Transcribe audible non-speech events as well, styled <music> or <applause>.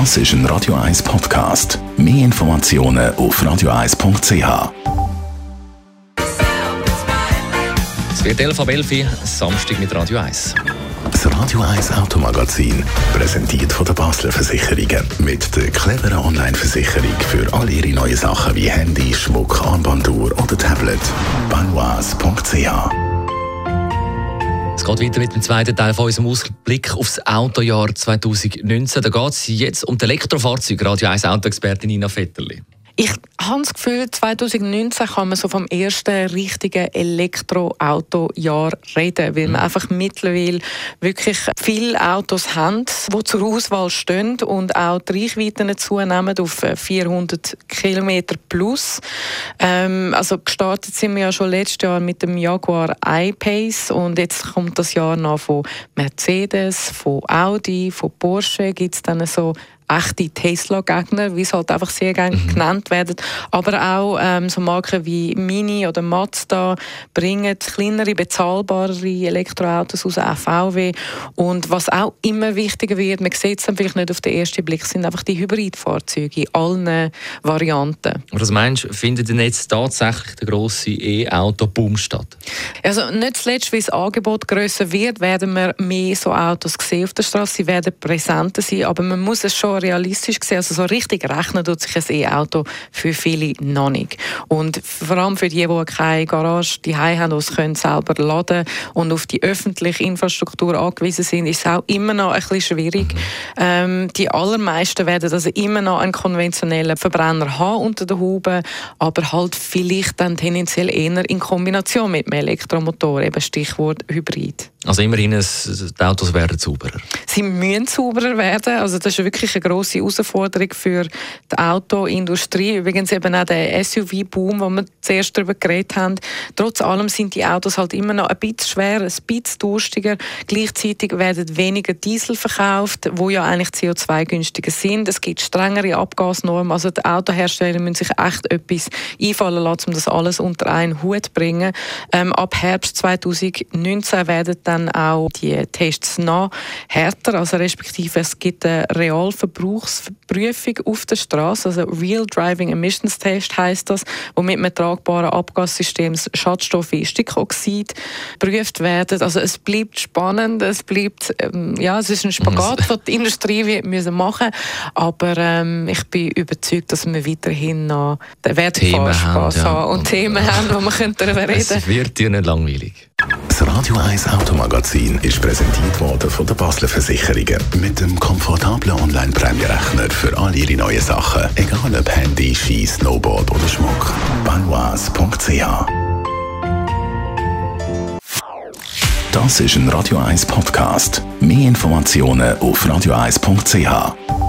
Das ist ein Radio 1 Podcast. Mehr Informationen auf radio1.ch. Es wird 11 ab 11 Uhr, Samstag mit Radio 1. Das Radio 1 Automagazin, präsentiert von der Basler Versicherungen. Mit der cleveren Online-Versicherung für all Ihre neuen Sachen wie Handy, Schmuck, Armbanduhr oder Tablet. Banois.ch Es geht weiter mit dem zweiten Teil von unserem Ausblick aufs Autojahr 2019. Da geht es jetzt um die Elektrofahrzeuge. Radio 1 Autoexpertin Nina Vetterli. Ich habe das Gefühl, 2019 kann man so vom ersten richtigen Elektroautojahr reden, weil man mhm. einfach mittlerweile wirklich viele Autos haben, die zur Auswahl stehen und auch die Reichweiten zunehmen auf 400 Kilometer plus. Ähm, also gestartet sind wir ja schon letztes Jahr mit dem Jaguar I-Pace und jetzt kommt das Jahr noch von Mercedes, von Audi, von Porsche gibt es dann so echte Tesla-Gegner, wie es halt einfach sehr gerne mhm. genannt werden. Aber auch ähm, so Marken wie Mini oder Mazda bringen kleinere, bezahlbare Elektroautos aus VW. Und was auch immer wichtiger wird, man sieht es dann vielleicht nicht auf den ersten Blick, sind einfach die Hybridfahrzeuge in allen Varianten. Was meinst du, findet denn jetzt tatsächlich der grosse E-Auto-Boom statt? Also nicht zuletzt, weil das Angebot grösser wird, werden wir mehr so Autos sehen auf der Straße. Sie werden präsenter sein, aber man muss es schon realistisch gesehen, also so richtig rechnen tut sich ein E-Auto für viele noch nicht. Und vor allem für die, die keine Garage die haben, die es können selber laden und auf die öffentliche Infrastruktur angewiesen sind, ist es auch immer noch ein bisschen schwierig. Mhm. Ähm, die allermeisten werden also immer noch einen konventionellen Verbrenner haben unter der Haube, aber halt vielleicht dann tendenziell eher in Kombination mit einem Elektromotor, eben Stichwort Hybrid. Also immerhin, die Autos werden sauberer. Sie müssen sauberer werden. Also das ist wirklich eine grosse Herausforderung für die Autoindustrie. Übrigens eben auch der SUV-Boom, wo wir zuerst darüber geredet haben. Trotz allem sind die Autos halt immer noch ein bisschen schwer, ein bisschen durstiger. Gleichzeitig werden weniger Diesel verkauft, wo ja eigentlich CO2-günstiger sind. Es gibt strengere Abgasnormen. Also die Autohersteller müssen sich echt etwas einfallen lassen, um das alles unter einen Hut zu bringen. Ähm, ab Herbst 2019 werden dann auch die Tests noch härter, also respektive es gibt eine Realverbrauchsprüfung auf der Straße, also Real Driving Emissions Test heißt das, wo mit tragbaren Abgassystem Schadstoffe wie Stickoxid geprüft werden. Also es bleibt spannend, es bleibt, ähm, ja, es ist ein Spagat, den die Industrie wird müssen machen, aber ähm, ich bin überzeugt, dass wir weiterhin noch den Wertfahrspaß haben, ja. und Themen haben, wo wir darüber <laughs> reden können. Es wird dir nicht langweilig. Das Radio 1 Automagazin ist präsentiert worden von der Basler Versicherungen mit dem komfortablen Online-Prämierechner für all Ihre neuen Sachen, egal ob Handy, Ski, Snowboard oder Schmuck. Banois.ch Das ist ein Radio 1 Podcast. Mehr Informationen auf radio1.ch.